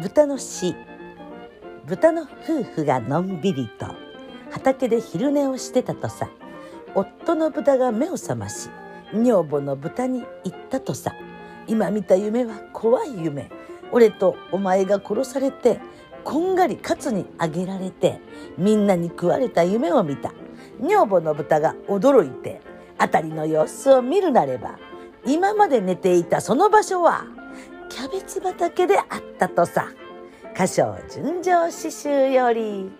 豚の死。豚の夫婦がのんびりと畑で昼寝をしてたとさ。夫の豚が目を覚まし女房の豚に言ったとさ。今見た夢は怖い夢。俺とお前が殺されてこんがりカツにあげられてみんなに食われた夢を見た。女房の豚が驚いて辺りの様子を見るなれば今まで寝ていたその場所はキャベツ畑であったとさ。歌唱純情詩集より。